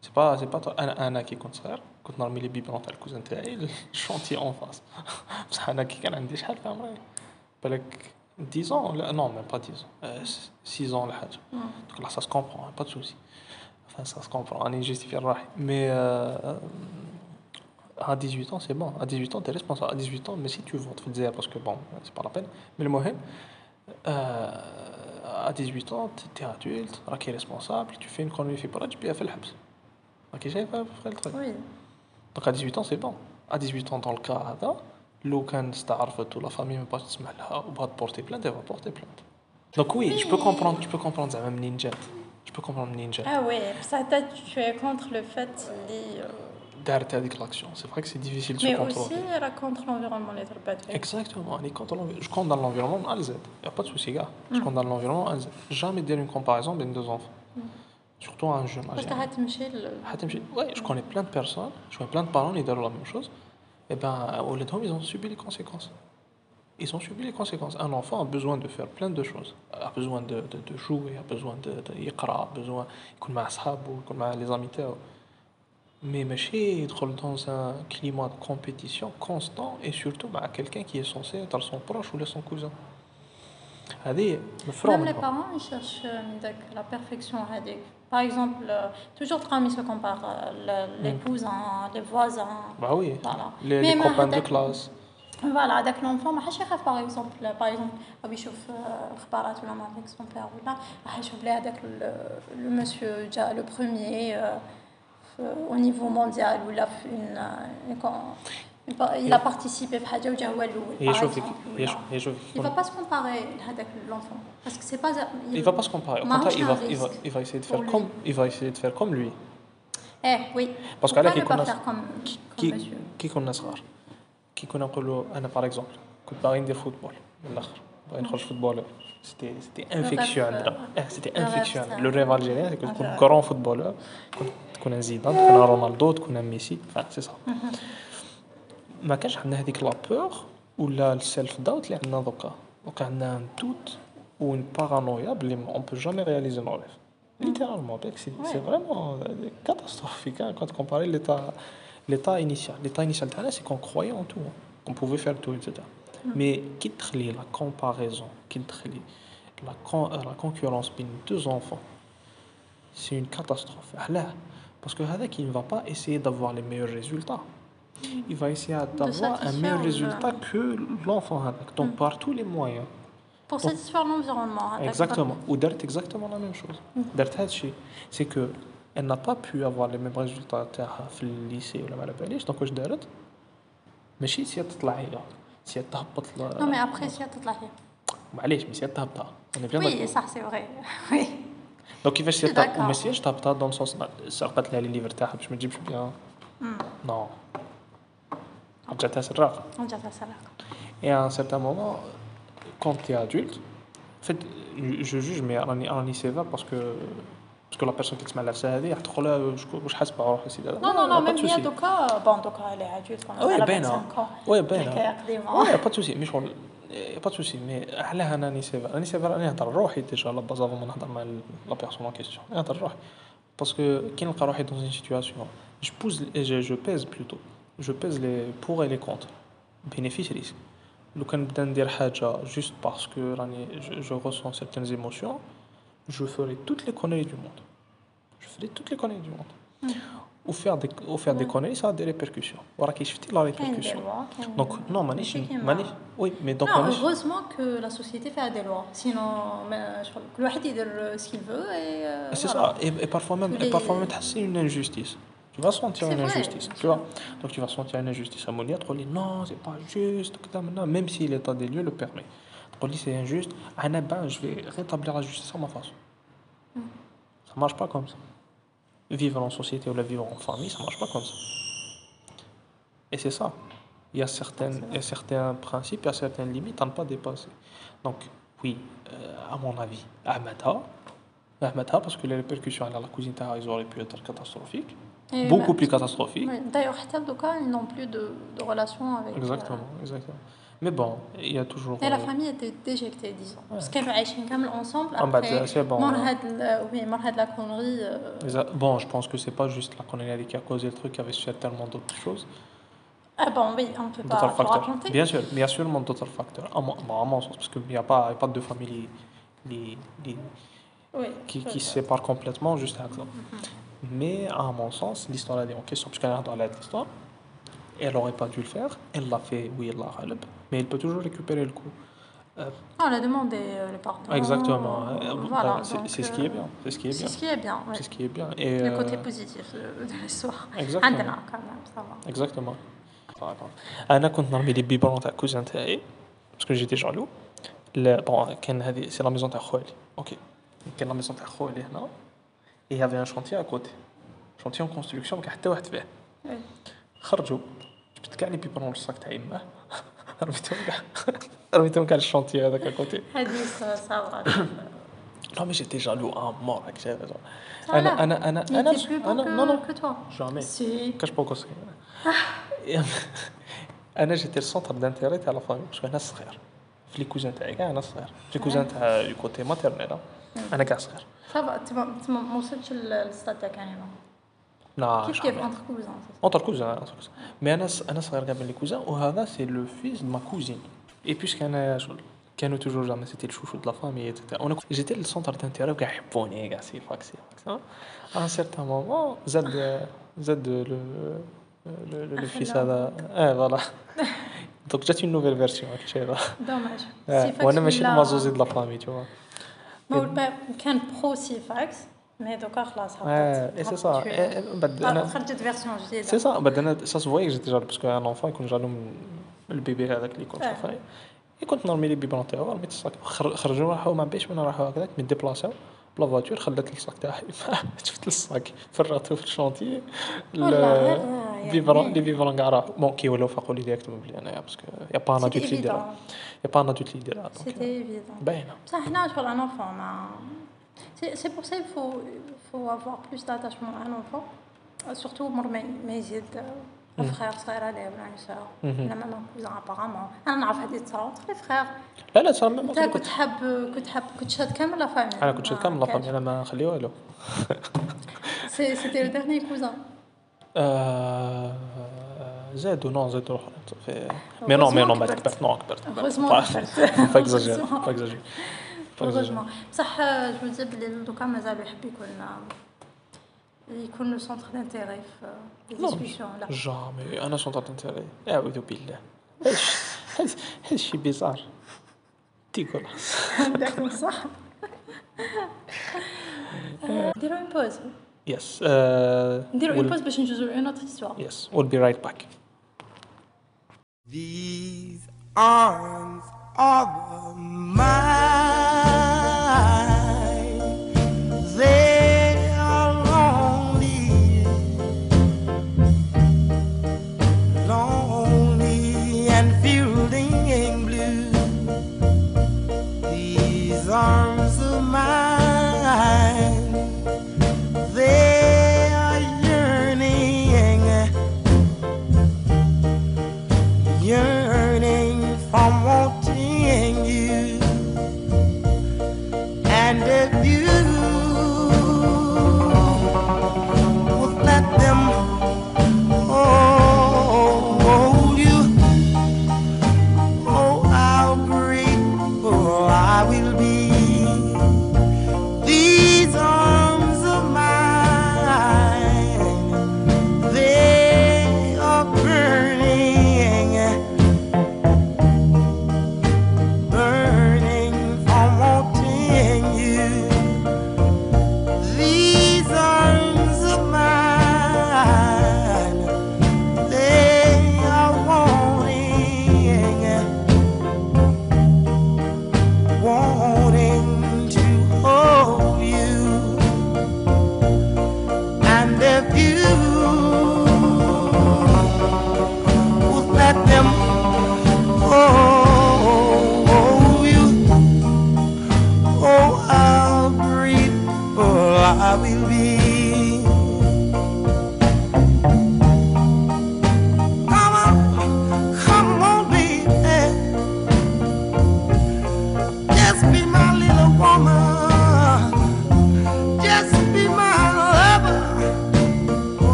C'est pas, c'est pas un, un qui est ça. Quand on a mis les biberons à le cousin, il chantier en face. C'est un qui a déjà fait un vrai. 10 ans, non, même pas 10 ans. Euh, 6 ans, le hajj. Hmm. Donc là, ça se comprend, hein, pas de souci. Enfin, ça se comprend, on est justifié le Mais euh, à 18 ans, c'est bon. À 18 ans, tu es responsable. À 18 ans, mais si tu veux te faire parce que bon, c'est pas la peine. Mais le mohem, euh, à 18 ans, tu es adulte, tu es responsable, tu fais une connerie, tu fais tu peux faire le Ok, fait le truc. Donc à 18 ans, c'est bon. À 18 ans, dans le cas, l'eau, quand tu la famille ne pas te ah, ou pas te porter plainte, elle va porter plainte. Donc oui, je peux comprendre, je peux comprendre ça, même Ninja. Je peux comprendre Ninja. Ah oui, ça, tu es contre le fait de d'arrêter avec l'action. C'est vrai que c'est difficile de se contrôler. Mais aussi, elle contre l'environnement, les Exactement, elle contre l'environnement. Je condamne l'environnement à Z. Il n'y a pas de souci, gars. Je mm. condamne l'environnement à Z. Jamais dire une comparaison entre deux enfants. Mm. Surtout un jeune âge. Euh, ouais, je connais plein de personnes, je connais plein de parents, ils donnent la même chose. Et bien, au lieu ils ont subi les conséquences. Ils ont subi les conséquences. Un enfant a besoin de faire plein de choses. A besoin de, de, de jouer, a besoin de, de a besoin d'écouter les amis. Mais ماشي يدخل dans un climat de compétition constant et surtout مع quelqu'un qui est censé être son proche ou son cousin. هذه مفروغ Même les منها. parents, ils cherchent euh, داك la perfection هذيك. Par exemple, euh, toujours quand ils se comparent, euh, le- les Mm. cousins, les voisins. Bah oui, Voilà. les, Mais les ما copains de هذاك- classe. Voilà, هذاك l'enfant ما حاش يخاف باغ اكزومبل باغ اكزومبل غادي يشوف آه، اخبارات ولا مع داك سون بير ولا راح يشوف بلي هذاك لو مسيو جا لو بروميي او نيفو مونديال ولا في اون il a participé في حاجه وجا هو الاول هي par شوفك exemple, هي ولا. شوف- هي شوفك il va pas se comparer لهذاك l'enfant parce que c'est pas Il va pas se comparer. Au ما contraire, هوش il va, un il va, risque il va essayer de pour faire lui. comme, il va essayer de faire comme lui. eh oui Parce Pourquoi qu'elle ne qui pas connaît, faire comme qui, comme monsieur qui كنا صغار كي كنا نقولوا انا باغ اكزومبل كنت باغي ندير فوتبول من الاخر باغي نخرج فوتبولور سيتي سيتي انفيكسيون rêve, عندنا اه سيتي le rêve انفيكسيون تاع- لو ريف الجيريان سي كنت Ah, تكون je- كرون فوتبولور كنت تكون زيدان تكون رونالدو تكون ميسي سي صا ما كانش عندنا هذيك لا بور ولا السيلف داوت اللي عندنا دوكا دوكا عندنا ان توت ou une paranoïa بلي on peut jamais réaliser nos rêves littéralement mec, c'est c'est vraiment euh, catastrophique hein, quand comparer l'état l'état initial l'état initial تاعنا c'est qu'on croyait en tout hein, qu'on pouvait faire tout etc mais qui تخلي la comparaison qui تخلي la, con- euh, la concurrence بين deux enfants c'est une catastrophe علاه parce que هذاك il ne va pas essayer d'avoir les meilleurs résultats il va essayer d'avoir un satisfaire meilleur le- résultat que l'enfant هذاك donc par tous les moyens pour satisfaire l'environnement هذاك Exactement. Ou Dart exactement la même chose. Dart هادشي c'est que elle n'a pas pu avoir les mêmes résultats تاعها في الليسي ولا ما على باليش دونك واش دارت ماشي سي تطلع هي سي تهبط ل- non mais après si تطلع هي معليش مي سي تهبطها انا بيان oui ça c'est vrai oui دونك كيفاش سي طاب وما سياش طابطها دون سونس سرقت لها لي ليفر تاعها باش ما تجيبش بيان نو رجعتها سراق رجعتها سراقه اي ان سيرتان مومون كونت تي ادولت فيت جو جوج مي راني راني سيفا باسكو باسكو لا بيرسون كي تسمع العرسه هذه راح تقول واش حاسبه روحها سيدي نو لا لا ميم هي دوكا بون دوكا لي ادولت وي باينه وي باينه وي با تو سي مي شغل با توسي مي علاه انا راني سيفر راني سيفر راني نهضر روحي ديجا لا باز افون ما نهضر مع لا بيرسون ان كيستيون نهضر روحي باسكو كي نلقى روحي دون une situation je pose je, je pèse plutôt je pèse les pour et les contre bénéfice risque لو كان نبدا ندير حاجه juste parce que راني je, je ressens certaines émotions je ferai toutes les conneries du monde je ferai toutes les conneries du monde ou faire des ou faire des conneries ça a des répercussions وراكي شفتي لا كاين دي répercussion لوا كاين donc non مانيش ماشي كيما- مانيش وي مي دونك Non, مانيش heureusement que la société fait des lois. Sinon, ما- شغل كل واحد يدير ce qu'il veut et euh, C'est voilà. ça. Et, et parfois même, Tous et les- parfois même, c'est une injustice. Tu vas sentir C'est une vrai, injustice, bien tu vois. Donc tu vas sentir une injustice. À Monia, tu dis non, c'est pas juste, que t'as maintenant, même si l'état des lieux le permet. Tu dis c'est injuste. Ah, non, ben, je vais rétablir la justice à ma façon. Ça marche pas comme ça. vivre en société ou la vivre en famille, ça ne marche pas comme ça. Et c'est ça. Il y a certaines, il certains principes, il y a certaines limites à ne pas dépasser. Donc, oui, euh, à mon avis, Ahmedha, parce que les répercussions à la cousine, ils auraient pu être catastrophiques. Beaucoup bah, plus catastrophiques. D'ailleurs, ils n'ont plus de, de relations avec. Euh, exactement, exactement. Mais bon, il y a toujours. Et la euh, famille était déjectée, disons. Parce qu'elle Aïchine comme ensemble. Ah bah, après, ah, c'est bon. Hein. Euh, oui, de la connerie. Euh. Bon, je pense que c'est pas juste la connerie qui a causé le truc, il y avait tellement d'autres choses. Ah bon, oui, on peut pas raconter. Bien sûr, bien sûr, mon d'autres facteurs. Ah, à mon, sens, parce qu'il n'y a, pas, a pas de famille les, les, qui, qui se sépare complètement, juste un exemple. Mm. Mais à mon sens, l'histoire est en question, puisqu'elle a dans l'histoire, elle n'aurait pas dû le faire, elle l'a fait, oui, elle l'a fait mais elle peut toujours récupérer le coup. Euh, On l'a demandé, euh, les parents. exactement, euh, euh, voilà, bah, c'est donc, c'est ce qui est euh, bien. C'est ce qui est C'est bien. ce qui est bien, ouais. C'est ce qui est bien. Et, Le côté euh, positif de, de l'histoire. Exactement. عندنا quand même, ça va. Exactement. انا كنت نرمي لي بيبرون تاع كوزان تاعي باسكو جيتي جالو لا بون كان هذه سي لا ميزون تاع خوالي اوكي كان لا ميزون تاع خوالي هنا اي هافي ان شونتي ا كوتي شونتي اون كونستركسيون ما كان حتى واحد فيه Oui. خرجوا جبت كاع لي بيبرون للصاك تاع يماه رميتهم كاع رميتهم كاع الشونتي هذاك كوتي هذه صعبه Non, mais j'étais jaloux à mort avec أنا أنا أنا Anna, Anna, Anna, non, non, que toi. Jamais. Si. Cache pas encore أنا جيتي السونتر دانتيري تاع لا فامي باسكو أنا صغير في لي كوزان تاعي كاع أنا صغير في كوزان تاع لي كوتي ماتيرنيل أنا كاع صغير صافا ما وصلتش للستاد تاعك كانيما كيف كيف entre cousins Entre cousins, entre cousins. Mais انا ص- انا صغير قبل لي كوزان وهذا سي لو فيس دو ما كوزين اي بيسك انا شغل كانوا توجور زعما سيتي الشوشو دو لا فامي ايتترا وانا كنت- جيتي السونتر دانتيري وكاع يحبوني كاع سي فاك سي فاك ان سيرتان مومون زاد زاد لو لو لو فيس هذا اه فوالا دونك جات اون نوفيل فيرسيون هاك الشيء هذا دوماج آه، سيفاكس وانا ماشي ولا- المازوزي دو لا فامي تو ما هو الباب كان برو سيفاكس مي دوكا خلاص آه هبطت اي سي هبطت سا شوية. بعد آه، أنا خرجت فيرسيون جديدة. سي سا بعد أنا سا سفوي جيت جا باسكو ان اونفون يكون جالو من البيبي هذاك اللي كنت. صافي. كنت نرمي لي بيبان تاعو رميت الصاك خر- خرجوا راحوا ما بيش وين راحوا هكذاك من ديبلاساو بلا فواتور خلات الصاك تاعي شفت الصاك فراتو في الشونتي. والله، آه، يعني. لي لي فيبرون كاع راحوا بون كي ولاو فاقوا لي ديريكتومون بلي أنايا باسكو يا با ان ادولت يا با ان ادولت سيتي ايفيدون باينة. بصح حنا شغل ان enfant ما سي سي بور سا il faut faut avoir plus d'attachement à un enfant. Surtout مر ما ما يزيد فخير صغير عليه ولا نساء مهم. لا ماما كوزان ابارامون أنا نعرف هذه تصرا لي فخير لا لا ما انت ما كنت حاب كنت حاب كنت شاد كامل لا فامي أنا كنت شاد كامل لا فامي أنا ما نخلي والو سي سيتي لو ديرني كوزان زادوا نو زادوا مي نو مي نو بعد كبرت نو كبرت. اكزاجير. با اكزاجير هوروزمون بصح جو دي بلي دوكا مازال يحب يكون يكون لو سونتر دانتيري في ديسكسيون لا جامي أنا سونتر انتيري اعوذ بالله هذا هذا شي بيزار ديكولاس داكم صح نديرو اون بوز يس نديرو اون بوز باش نجوزو اون اوتر هيستوار يس ويل بي رايت باك These arms are mine.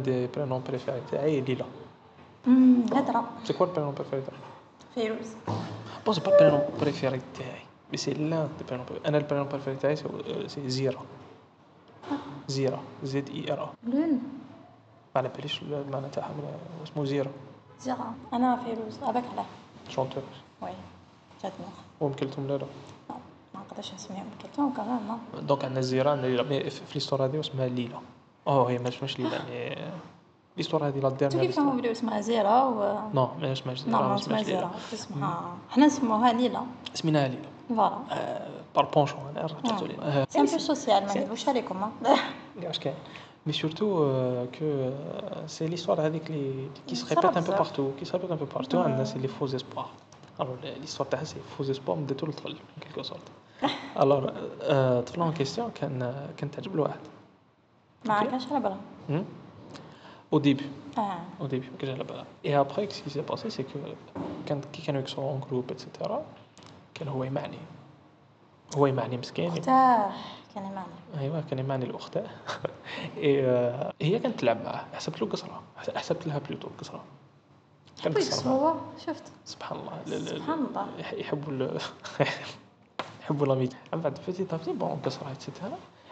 دي برينون بريفيري تاعي ليلى هضره سي كوا البرينون بريفيري تاعي فيروز بون سي با البرينون بريفيري تاعي مي سي لأن دي برينون أنا البرينون بريفيري تاعي سي- زيرا زيرا زد اي ار لون ما على باليش المعنى تاعها اسمه زيرا زيرا أنا فيروز هذاك علاه شونتور وي جات مخ ومكلتهم لا لا ما نقدرش نسميهم كيكون كمان دونك عندنا زيرا عندنا ليلى مي في في ليستور هذه اسمها ليلى اوه هي مش مش ليلى مي ليستوار هذه لا تو ديرنيير كيف كانوا بداو اسمها زيرة و نو ماهيش ماهيش نو ما اسمها زيرة اسمها حنا نسموها ليلى سميناها ليلى فوالا بار بونشون انا رجعت ليلى سي ان بو سوسيال ما نديروش عليكم ها. واش كاين مي سورتو كو سي ليستوار هذيك لي كي se صراحة répète un peu بزاف. partout qui se répète un peu partout عندنا سي لي فوز اسبوار الوغ ليستوار تاعها سي فوز اسبوار من ديتو للطفل كيلكو سورت الوغ الطفل اون كيستيون كان كان تعجب لواحد ما عرفناش على بالها أو ديبي آه au début que j'allais là-bas. Et après, ce qui s'est passé, c'est que quand كي كانوا يكسروا en groupe, etc. كان هو يمعني هو يمعني مسكين اختاه كان معنا ايوا كان يمعني الاخت إي، آه، هي كانت تلعب معاه حسبت له قصره حس- حسبت لها بلوتو قصره كانت. هو شفت سبحان الله سبحان الله. يح- يحبوا يحبوا لاميك من بعد بيتي طابتي بون قصره etc.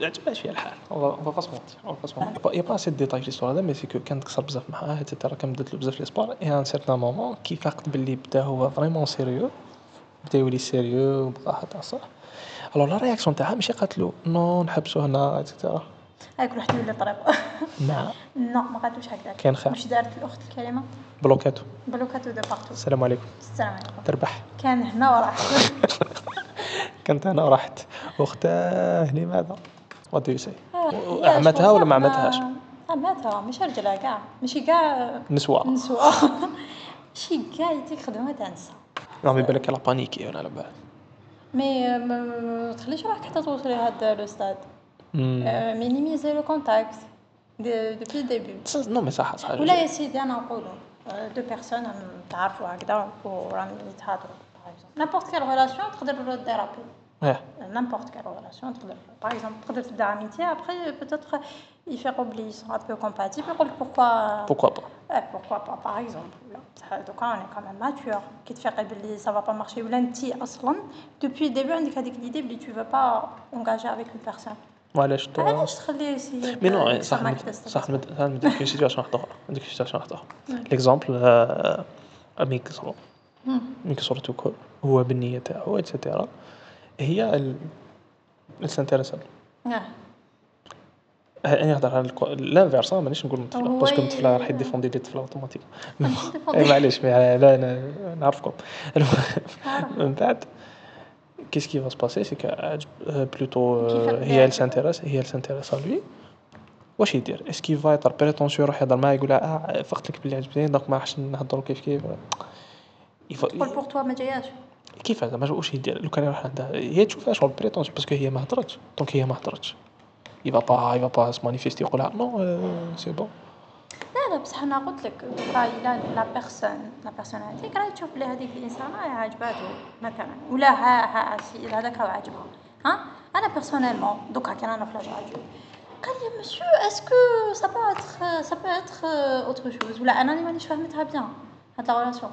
عجبها شوية الحال. اون فا با سمونتي اون فا سمونتي يا با سي ديتاي في ليستوار هذا مي سي كو كانت تكسر بزاف معاه اتسيتيرا كان بدات له بزاف لي سبور اي ان سيرتان مومون كي فاقت باللي بدا هو فريمون سيريو بدا يولي سيريو بقاها تاع صح الوغ لا رياكسيون تاعها ماشي قالت له نو نحبسو هنا اتسيتيرا هاك واحد يولي طريق لا نو ما قالتوش هكذاك كان خير. واش دارت الاخت الكريمه بلوكاتو بلوكاتو دو بارتو السلام عليكم السلام عليكم تربح كان هنا وراح كنت أنا ورحت. أختاه لماذا وات يو سي عمتها ولا ما عمتهاش عمتها مش رجلها كاع ماشي كاع نسوة. نسوة. ماشي كاع يديك خدمة تاع نسا راه يبان لا بانيكي ولا على بالي مي ما- ما تخليش روحك حتى توصلي لهذا لو ستاد. مينيميزي لو كونتاكت دوبي الديبي صح- نو مي صح صح ولا يا سيدي أنا نقولوا دو بيرسون تعرفوا هكذا وراهم يتهضروا نابورت كيل ريلاسيون تقدر ديرابي ايه n'importe quelle relation تقدر باغ اكزومبل تقدر تبدا اميتي ابخي بوتيتر يفيقوا بلي يسون ان بو كومباتيبل يقول لك بوركوا بوكوا با Eh, pourquoi pas, par exemple. Là, بصح دوكا on est quand même mature. كي تفيقي بلي ça va pas marcher ولا انت اصلا depuis le début عندك هذيك l'idée بلي tu veux pas engager avec une personne. وعلاش تا علاش تخليه يسيي مي نو يكسر صح معاك نمد- الستاتس؟ صح نمد- صح نديك في سيتياسيون واحده اخرى نديك في سيتياسيون واحده اخرى ليكزومبل مي كسرو مم. مي كسرو تو كول هو بالنية تاعو اتسيتيرا هي ال سانتيريسا آه. أنا نهضر على آه، مانيش نقول الطفله باسكو الطفله راح يديفوندي لي الطفله اوتوماتيك معليش لا أنا نعرفكم. من بعد كيس كي va se passer c'est que بلوتو هي سانتيريس هي سانتيريس لوي واش يدير؟ اسكي فا يطر بريتونسيون يروح يهضر معاه يقول لها آه فقت لك بلي عجبتني دونك ما راحش نهضروا كيف كيف. يف- تقول بور توا ما جاياش كيف هذا؟ ما واش يدير؟ لو كان يروح عندها هي تشوفها شغل بريتونسيون باسكو هي ما هضرتش دونك هي ما هضرتش pas il va pas se manifester يقول نو سي بون لا لا بصح أنا قلت لك دوكا إلا لا بيرسون لا بيرسون هذيك راهي تشوف بلي هذيك الانسانه راهي عجباتو مثلا. ولا ها ها هذاك راه عجبها ها؟ أنا بيرسونيلمون دوكا كان أنا في لاجادو قال لي مسيو اسكو سا با اتر سا با اتر اوتر شوز ولا أنا اللي مانيش فاهمتها بيان هاد لا ريلاسيون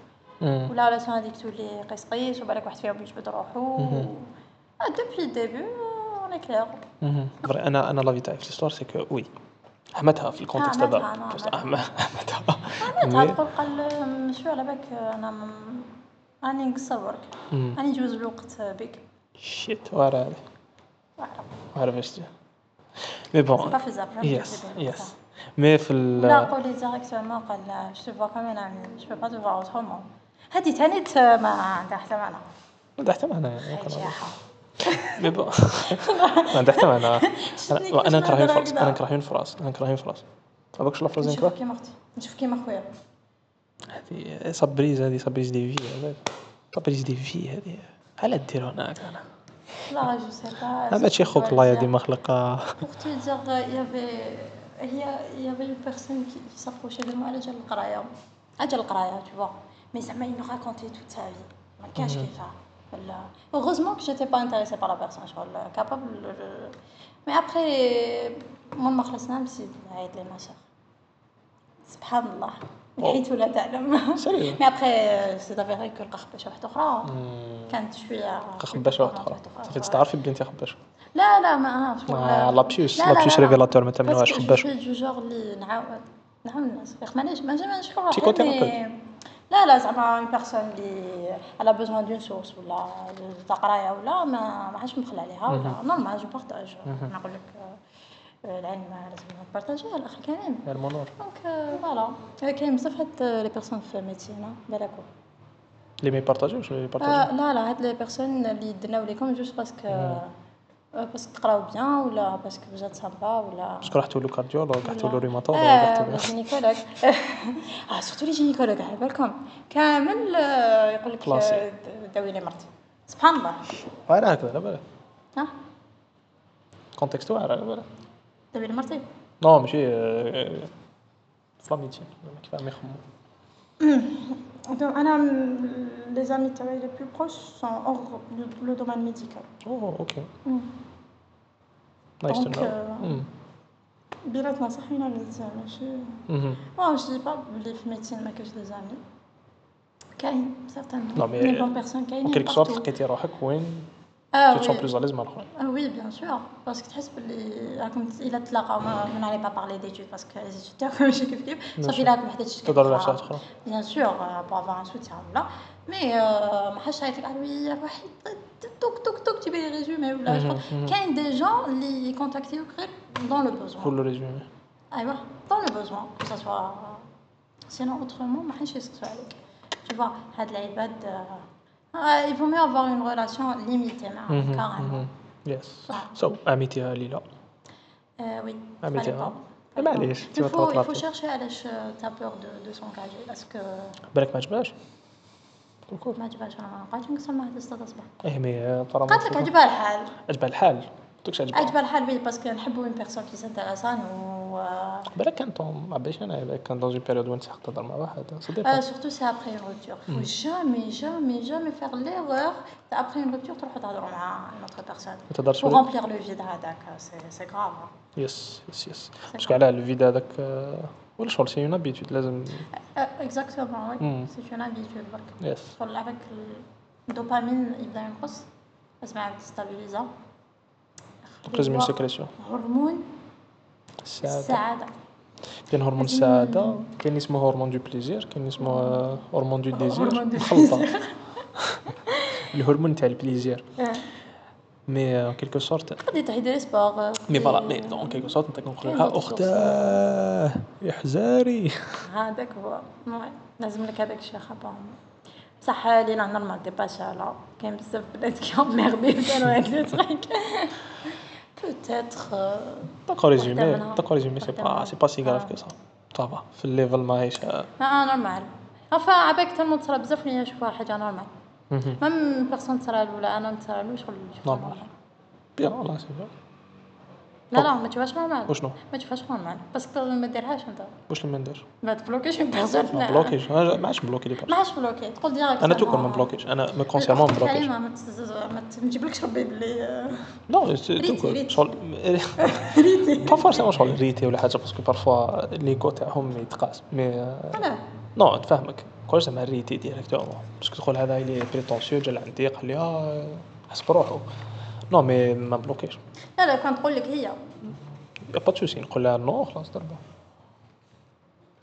ولا ريلاسيون هذيك تولي قيس قيس وبالك واحد فيهم يجبد روحو. دوبي الديبي اون كلير أنا أنا لافي تاعي في ليستوار سي كو وي حمتها في الكونتكست هذا حمتها مي- تقول قال شو على بالك أنا راني نقصر برك. راني نجوز الوقت بك. شيت وارا هذه وارا. باش تجي مي بون يس يس مي في ال لا قولي ديريكتومون قال جو تو فوا كوم ان امي جو با تو فوا اوترومون هذه ثاني ما عندها حتى معنى. ما عندها حتى معنى يعني ما عندها حتى معنى. أنا نكره الفرص أنا نكره الفرص أنا نكره الفرص هذاك شنو لافرز نكره نشوف كيما أختي نشوف كيما خويا هذه صبريز هذه صبريز دي في صبريز دي في هذه على دير هناك أنا؟ لا جو سي با هذا خوك الله يا ديما خلق أختي دير يافي هي يافي لو بيرسون كي سابروشي دو مو على جال القرايه أجل القرايه تو de moi, elle a déjà le قراية. Elle a déjà le قراية, tu vois. Mais ça m'a il me racontait toute sa vie. ما كانش كيفها. ولا heureusement que j'étais pas intéressée par la personne, je suis capable de- Mais après, من ما خلصنا نسيت نعيط لي ما شاء سبحان الله من حيث لا تعلم سيريو مي ابخي سي افيري كو لقى خباشه واحده اخرى كانت شويه خباش واحد اخرى صافي تعرفي بلي انت خباش لا لا ما عرفتش آه، لابسيوس لابسيوس ريفيلاتور ما تمنوهاش خباش جو جوغ اللي نعاود نعاود الناس ياخ مانيش ما جامش نشكر روحي Psychothérapeute. مي- لا لا زعما اون بيرسون اللي على بوزوان دون سورس ولا تاع قرايه ولا ما ما عادش نبخل عليها ولا نورمال جو بارطاج نقول لك آه، العلم لازم نبارطاجيه الاخ كريم المونور دونك فوالا كاين بزاف هاد لي بيرسون في ميديسين بالكو اللي ما يبارطاجيوش اللي آه يبارطاجيو لا لا هاد لي بيرسون اللي درناو ليكم جوست باسكو باسكو تقراو بيان ولا باسكو بجات سامبا ولا باسكو رحتو له كارديولوج رحتو له ريماتولوج آه له جينيكولوج آه سورتو لي جينيكولوج على بالكم كامل يقول لك داوي لي مرتي سبحان الله واعر هكذا على بالك ها كونتكست واعر على بالك داوي لي مرتي نو ماشي آه، في لا ميديسين كيف ما يخمو دونك انا لي زامي تاعي لي بلو بروش سون اور لو دومين ميديكال اوه اوكي نايس تو دونك نو بيناتنا صحينا ميديسين ماشي Bon, je dis pas les médecins ما كاينش دي زامي كاين certainement Non, mais, les bonnes personnes ان كاينين كيلك سورت partout. لقيتي روحك وين اه tu te sens oui. plus à l'aise مع الاخرين Ah oui, bien sûr. Parce que تحس باللي راكم الا تلاقاو ما ما نعرف pas parler d'études parce que les études تاعكم ماشي كيف كيف صافي الا راكم محتاج تهضروا على حاجات اخرى bien sûr euh, pour avoir un soutien ولا مي ما حدش هيك قال وي روحي توك توك توك تبي لي ريزومي ولا مهم، شغل. مهم. كاين دي جون اللي يكونتاكتيوك غير dans le besoin كل ريزومي ايوا dans le besoin que ça soit sinon autrement ما حدش يسقسوا عليك tu vois هاد العباد آه، il vaut mieux avoir une relation limitée معاهم carrément يس صح. سو اميتيها ليلى Euh, oui. عملتيها؟ fallait pas. معليش Il تيما faut, il faut تطلع chercher علاش t'as peur de, de s'engager parce que بالك ما عجبهاش الكل ما عجبهاش انا ما قالت نقصر معها تستا تصبح ايه مي ترى قالت لك عجبها الحال عجبها الحال ما قلتلكش عجبها عجبها الحال وي باسكو نحبوا اون بيرسون كي سانتيريسان و بالك كان ما عبيش انا بالك كان دون بيريود وين تحق تهضر مع واحد صديق Euh, surtout c'est après une rupture. Il faut jamais, jamais, jamais faire l'erreur après une rupture تروحوا تهضروا مع une autre personne. ما تهضرش Pour ولا remplir le vide هذاك c'est c'est grave. يس يس يس باسكو على الفيدا هذاك آه، ولا شغل سي اون ابيتود لازم Euh, exactement, oui. Mm. C'est une habitude. برك. يس شغل avec الدوبامين يبدا ينقص اسمع ديستابيليزا اون سيكريسيون هرمون السعاده كاين هرمون السعاده كاين اسمه هرمون دو بليزير كاين اسمه هرمون دو ديزير مخلطه الهرمون تاع البليزير. مي ان كيلكو سورت تقدري لي سبور مي فوالا مي دون كيلكو سورت انت كنقول لها اختاه يا حزاري هذاك هو. لازم لك هذاك الشيء خبا صح لينا نورمال دي باشا لا كاين بزاف بنات كي ميردي كانوا هاد لي Peut-être. D'accord, résumé. D'accord, résumé, c'est pas, c'est pas si grave que ça. Ça va. في الليفل ماهيش. آه نورمال. انفا عباك تما تصرا بزاف ولا نشوفها حاجة نورمال. مام بيرسون تصرا ولا أنا نتصرا شغل نشوفها نورمال. بيان والله سي لا لا ما تشوفهاش نورمال وشنو؟ ما تشوفهاش نورمال باسكو ما ديرهاش انت. واش اللي ما نديرش؟ ما تبلوكيش ما بلوكيش. أنا ما عادش بلوكي لي ما عادش بلوكي تقول ديريكت أنا توكل ما بلوكيش أنا ما كونسيرمون ما بلوكيش ما تجيبلكش ربي بلي نو توكل. ريتي. شغل با فورسيمون شغل ريتي ولا حاجة باسكو بارفوا ليغو تاعهم يتقاس. مي أنا. نو تفهمك. كلش زعما ريتي ديريكتومون باسكو تقول هذا اللي بريتونسيو جا لعندي قال لي آه حسب روحو نو مي ما بلوكيش. لا لا كان تقول لك هي. يا با سوسي نقول لها نو خلاص ضربه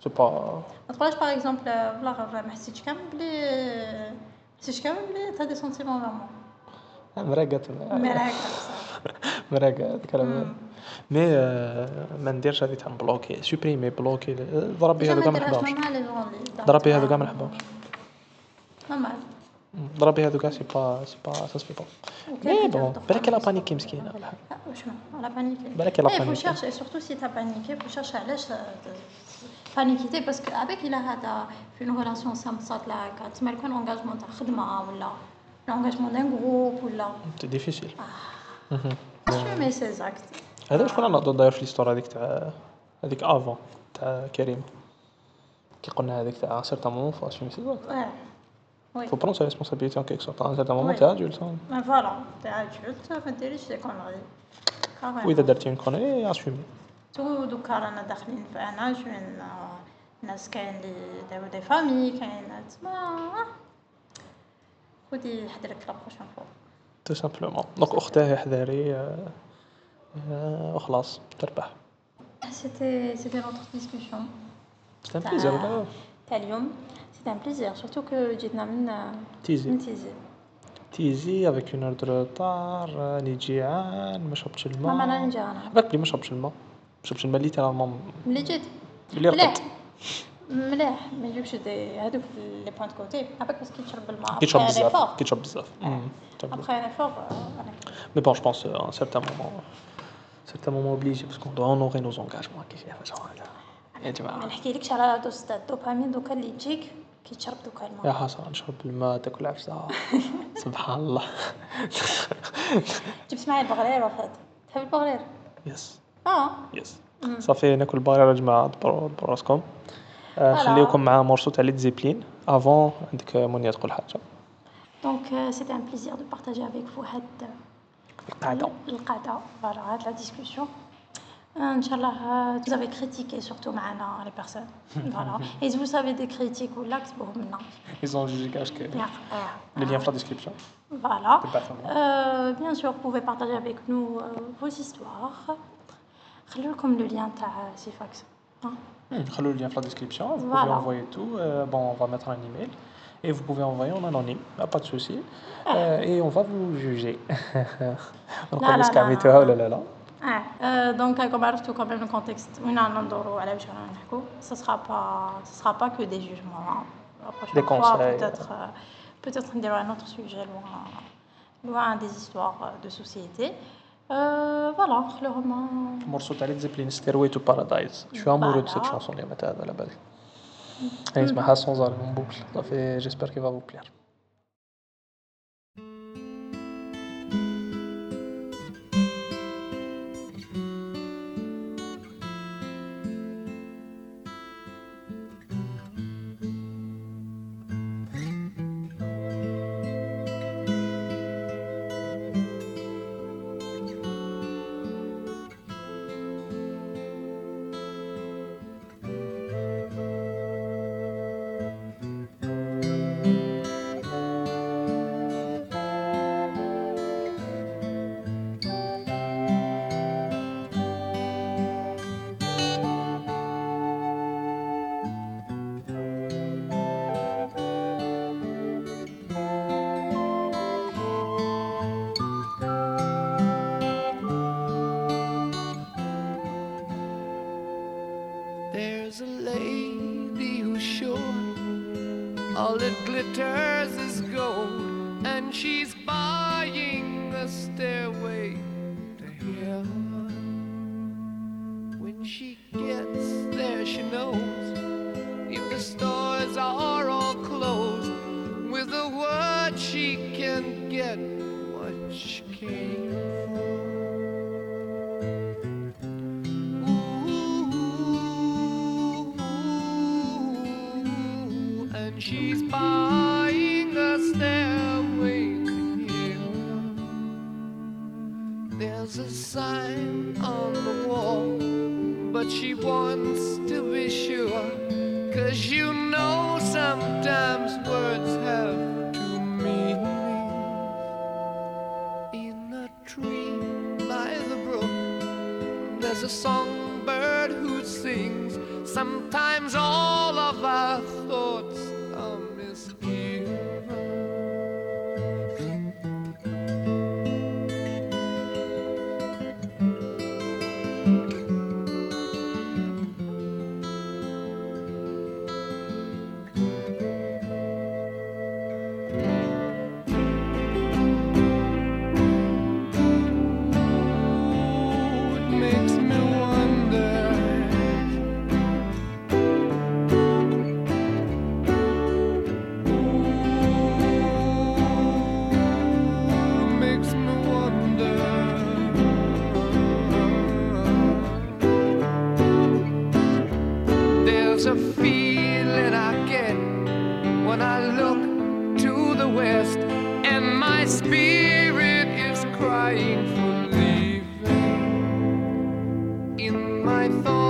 سي با ما تقولهاش باغ اكزومبل بلا غير ما حسيتش كامل بلي ما حسيتش كامل بلي تا دي سونتيمون فريمون مراقت مي راك مراقت كلام مي آه، ما نديرش هذه تاع بلوكي سوبريمي بلوكي. ضربي هذا كاع ما اللي ضربي هذا كاع ما نورمال. ضربي هذوك سي با سي با سا سفي با مي بون بالك لا بانيكي مسكينه ولا حاجة. وشنو على بانيكي بالك لا il faut بانيكي chercher surtout si t'as paniqué faut chercher علاش بانيكيتي باسكو avec il a هذا في une relation سامبسات لا تسمى يكون انغاجمون تاع خدمه ولا l'engagement d'un groupe ولا سي ديفيسيل assumer ses actes هذا شكون انا داير في ليستوار هذيك تاع هذيك افون تاع كريم كي قلنا هذيك تاع سيرتان مومون فو اسيمي سي زاك ouais oui فو برون سا ريسبونسابيلتي ان كيك سورت ان سيرتان مومون Oui. تاع ادولت mais voilà t'es adulte ما ديريش دي كونري واذا درتي اون كونري اسيمي تو دوكا رانا داخلين في ان اج وين الناس كاين اللي داروا دي فامي كاين تسمى خدي حذرك لا بروشون فوا تو سامبلومون دونك اختاه حذاري آه، آه، وخلاص تربح C'était c'était notre discussion سي ان بليزير ولا تاع اليوم سيتي ان بليزير سورتو كو جيتنا من تيزي من تيزي تيزي افيك اون اور دو روتار راني جيعان ما شربتش الماء ما انا نجي انا بالك بلي ما شربتش الماء ما شربتش الماء ليترالمون ملي جيت بلي مليح رقدت مليح ما يجيبش دي هذوك لي بوينت كوتي عباك بس كي تشرب الماء كي تشرب après un بزاف effort. كي تشرب بزاف Après un effort, euh, voilà. مي بون جو بونس ان سيرتان مومون سيرتان مومون اوبليجي باسكو دو اونوري نو زونغاجمون كيف يا ما جماعة نحكيلكش على دوز الدوبامين دوكا اللي تجيك كي تشرب دوكا يا الماء حسن نشرب الماء تاكل عفسة. سبحان الله. جبت معايا البغرير وفات. تحب البغرير يس آه. يس صافي ناكل بارير يا جماعة دبروا راسكم آه، فوالا. نخليوكم مع مورسو تاع ليد زيبلين افون عندك منيا تقول حاجة. دونك سيتي ان بليزير دو بارتاجي افيك فو هاد القعدة. القعدة. فوالا هاد لا ديسكوسيون Ah, Inch'Allah, euh, vous avez critiqué surtout maintenant les personnes. Voilà. Et si vous savez des critiques ou l'axe pour maintenant. Ils ont jugé que le lien dans la description. Voilà. Euh, bien sûr, vous pouvez partager avec nous euh, vos histoires. comme le lien de Sifax. Laissez-le le lien dans la description. Vous pouvez envoyer tout. Bon, on va mettre un email. Et vous pouvez envoyer en anonyme, pas de souci. Ah. et on va vous juger. Donc, on va se calmer. Oh là là là Ah, euh, donc كما عرفتوا quand même le contexte وين رانا ندوروا على واش رانا نحكوا ce sera pas ce sera pas que des jugements hein. La prochaine Des fois, conseils. peut-être euh, peut-être نديروا un autre sujet loin loin des histoires euh, de société euh, voilà نخلوهم euh, morceau تاع ليد زيبلين Stairway to Paradise je suis amoureux de cette Voilà. chanson اليوم تاع هذا على بالي يعني اسمها sans arrêt en boucle صافي j'espère qu'il va vous plaire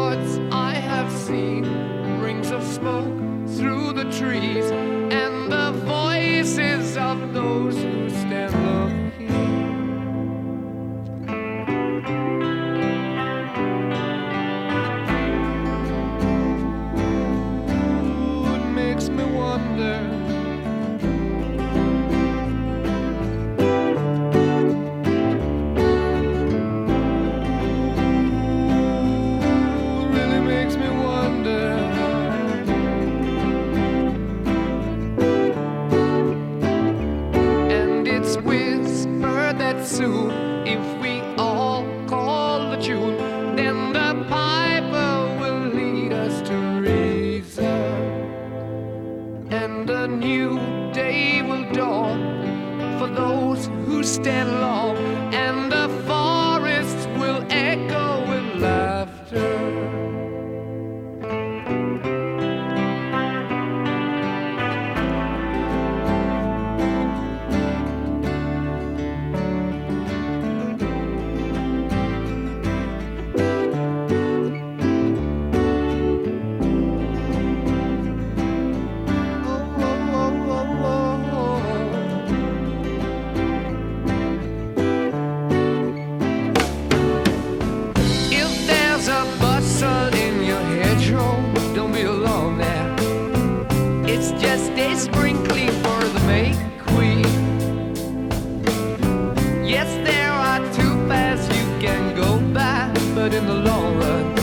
What I have seen rings of smoke through the trees. the long run.